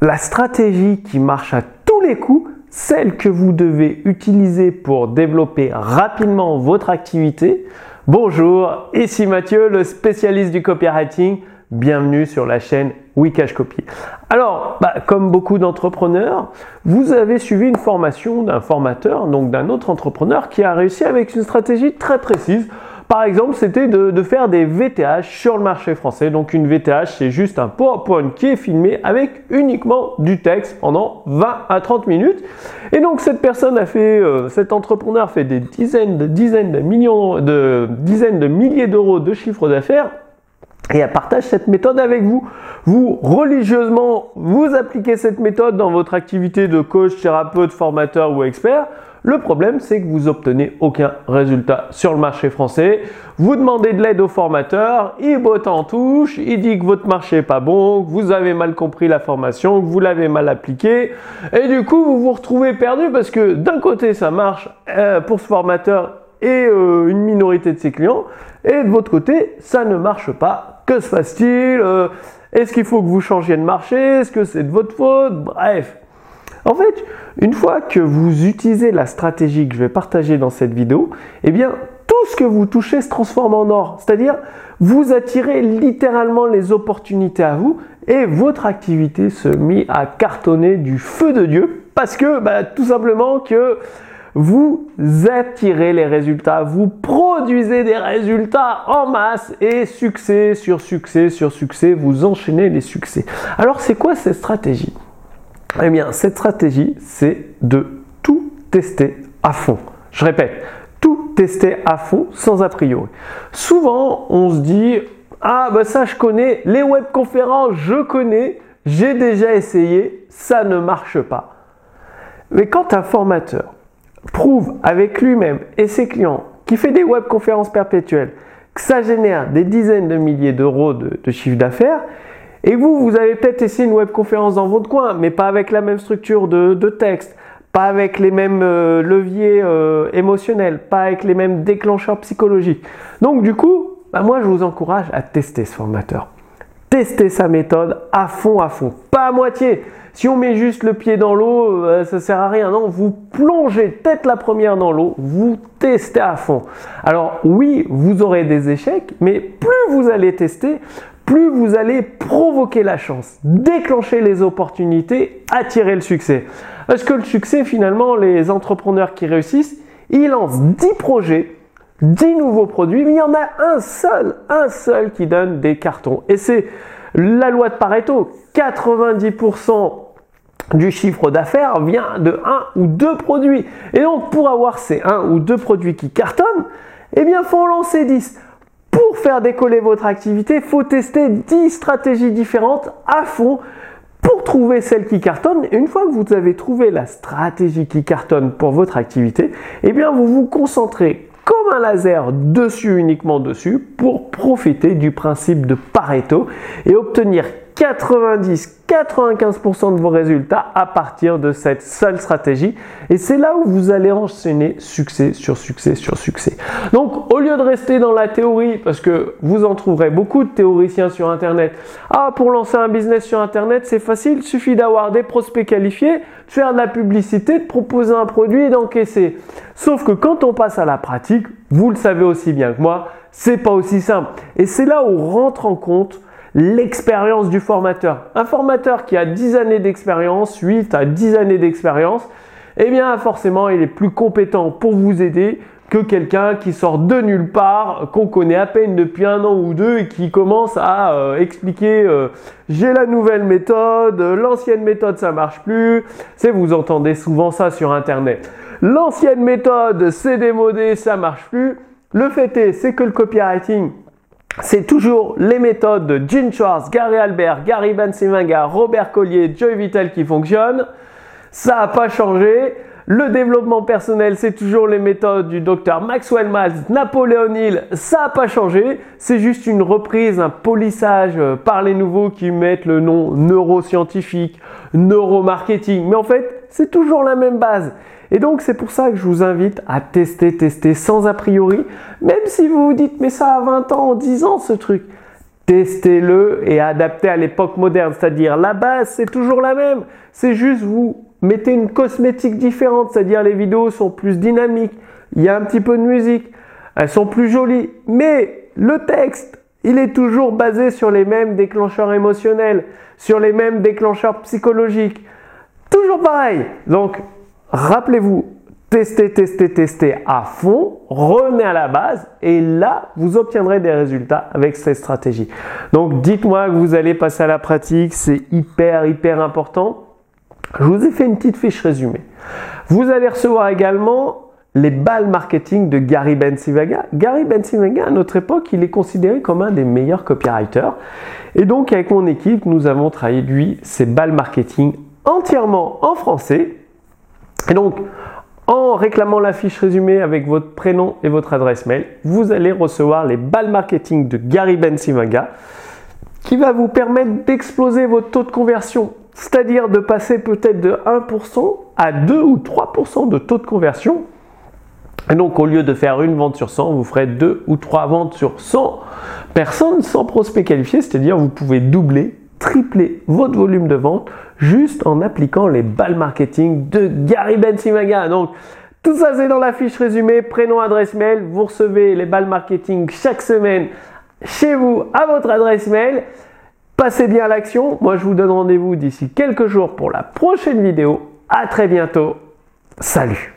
la stratégie qui marche à tous les coups, celle que vous devez utiliser pour développer rapidement votre activité. Bonjour, ici Mathieu, le spécialiste du copywriting. Bienvenue sur la chaîne Wikash Copy. Alors, bah, comme beaucoup d'entrepreneurs, vous avez suivi une formation d'un formateur, donc d'un autre entrepreneur qui a réussi avec une stratégie très précise par exemple, c'était de, faire des VTH sur le marché français. Donc une VTH, c'est juste un PowerPoint qui est filmé avec uniquement du texte pendant 20 à 30 minutes. Et donc cette personne a fait, euh, cet entrepreneur fait des dizaines de dizaines de millions, de dizaines de milliers d'euros de chiffre d'affaires et elle partage cette méthode avec vous. Vous, religieusement, vous appliquez cette méthode dans votre activité de coach, thérapeute, formateur ou expert. Le problème, c'est que vous obtenez aucun résultat sur le marché français. Vous demandez de l'aide au formateur, il botte en touche, il dit que votre marché est pas bon, que vous avez mal compris la formation, que vous l'avez mal appliquée, et du coup vous vous retrouvez perdu parce que d'un côté ça marche euh, pour ce formateur et euh, une minorité de ses clients, et de votre côté ça ne marche pas. Que se passe-t-il? Euh, Est-ce qu'il faut que vous changiez de marché? Est-ce que c'est de votre faute? Bref, en fait, une fois que vous utilisez la stratégie que je vais partager dans cette vidéo, eh bien, tout ce que vous touchez se transforme en or. C'est-à-dire, vous attirez littéralement les opportunités à vous et votre activité se met à cartonner du feu de Dieu parce que, bah, tout simplement que vous attirez les résultats, vous produisez des résultats en masse et succès sur succès sur succès, vous enchaînez les succès. Alors, c'est quoi cette stratégie? Eh bien, cette stratégie, c'est de tout tester à fond. Je répète, tout tester à fond sans a priori. Souvent, on se dit Ah, ben ça, je connais, les webconférences, je connais, j'ai déjà essayé, ça ne marche pas. Mais quand un formateur prouve avec lui-même et ses clients qui fait des webconférences perpétuelles, que ça génère des dizaines de milliers d'euros de, de chiffre d'affaires, et vous, vous avez peut-être essayé une webconférence dans votre coin, mais pas avec la même structure de, texte, pas avec les mêmes euh, leviers euh, émotionnels, pas avec les mêmes déclencheurs psychologiques. Donc du coup, bah, moi je vous encourage à tester ce formateur. Testez sa méthode à fond, à fond, pas à moitié. Si on met juste le pied dans l'eau, ça euh, ça sert à rien. Non, vous plongez tête la première dans l'eau, vous testez à fond. Alors oui, vous aurez des échecs, mais plus vous allez tester, plus vous allez provoquer la chance, déclencher les opportunités, attirer le succès. Parce que le succès, finalement, les entrepreneurs qui réussissent, ils lancent 10 projets, 10 nouveaux produits, mais il y en a un seul, un seul qui donne des cartons. Et c'est la loi de Pareto. 90% du chiffre d'affaires vient de un ou deux produits. Et donc, pour avoir ces un ou deux produits qui cartonnent, eh bien, faut lancer 10. Pour faire décoller votre activité, faut tester 10 stratégies différentes à fond pour trouver celle qui cartonne. Une fois que vous avez trouvé la stratégie qui cartonne pour votre activité, eh bien vous vous concentrez comme un laser dessus, uniquement dessus, pour profiter du principe de Pareto et obtenir 90-95% de vos résultats à partir de cette seule stratégie. Et c'est là où vous allez enchaîner succès sur succès sur succès. Donc, au lieu de rester dans la théorie, parce que vous en trouverez beaucoup de théoriciens sur Internet, ah, pour lancer un business sur Internet, c'est facile, il suffit d'avoir des prospects qualifiés, de faire de la publicité, de proposer un produit et d'encaisser. Sauf que quand on passe à la pratique, vous le savez aussi bien que moi, c'est pas aussi simple. Et c'est là où rentre en compte l'expérience du formateur. Un formateur qui a 10 années d'expérience, 8 à 10 années d'expérience, eh bien forcément il est plus compétent pour vous aider que quelqu'un qui sort de nulle part, qu'on connaît à peine depuis un an ou deux et qui commence à euh, expliquer euh, j'ai la nouvelle méthode, l'ancienne méthode ça marche plus. C'est vous entendez souvent ça sur internet. L'ancienne méthode c'est démodé, ça marche plus. Le fait est, c'est que le copywriting, c'est toujours les méthodes de Gene Schwartz, Gary Albert, Gary Bansimaga, Robert Collier, Joy Vital qui fonctionnent. Ça n'a pas changé. Le développement personnel, c'est toujours les méthodes du docteur Maxwell Maltz, Napoléon Hill, ça n'a pas changé. C'est juste une reprise, un polissage par les nouveaux qui mettent le nom neuroscientifique, neuromarketing. Mais en fait, c'est toujours la même base. Et donc c'est pour ça que je vous invite à tester, tester sans a priori, même si vous vous dites mais ça a 20 ans, 10 ans ce truc. testez-le et adaptez à l'époque moderne. C'est-à-dire la base, c'est toujours la même. C'est juste vous mettez une cosmétique différente. C'est-à-dire les vidéos sont plus dynamiques. Il y a un petit peu de musique. Elles sont plus jolies. Mais le texte, il est toujours basé sur les mêmes déclencheurs émotionnels, sur les mêmes déclencheurs psychologiques. Toujours pareil. Donc, rappelez-vous, testez, testez, testez à fond, revenez à la base et là, vous obtiendrez des résultats avec cette stratégie. Donc, dites-moi que vous allez passer à la pratique, c'est hyper, hyper important. Je vous ai fait une petite fiche résumée. Vous allez recevoir également les balles marketing de Gary Bencivaga. Gary Bencivaga, à notre époque, il est considéré comme un des meilleurs copywriters. Et donc, avec mon équipe, nous avons traduit ces balles marketing entièrement en français. Et donc, en réclamant la fiche résumée avec votre prénom et votre adresse mail, vous allez recevoir les balles marketing de Gary Bensimaga qui va vous permettre d'exploser votre taux de conversion, c'est-à-dire de passer peut-être de 1% à 2 ou 3% de taux de conversion. Et donc au lieu de faire une vente sur 100, vous ferez 2 ou 3 ventes sur 100 personnes sans prospect qualifié, c'est-à-dire vous pouvez doubler, tripler votre volume de vente juste en appliquant les balles marketing de Gary Bensimaga. Donc, tout ça, c'est dans la fiche résumée, prénom, adresse mail. Vous recevez les balles marketing chaque semaine chez vous à votre adresse mail. Passez bien à l'action. Moi, je vous donne rendez-vous d'ici quelques jours pour la prochaine vidéo. À très bientôt. Salut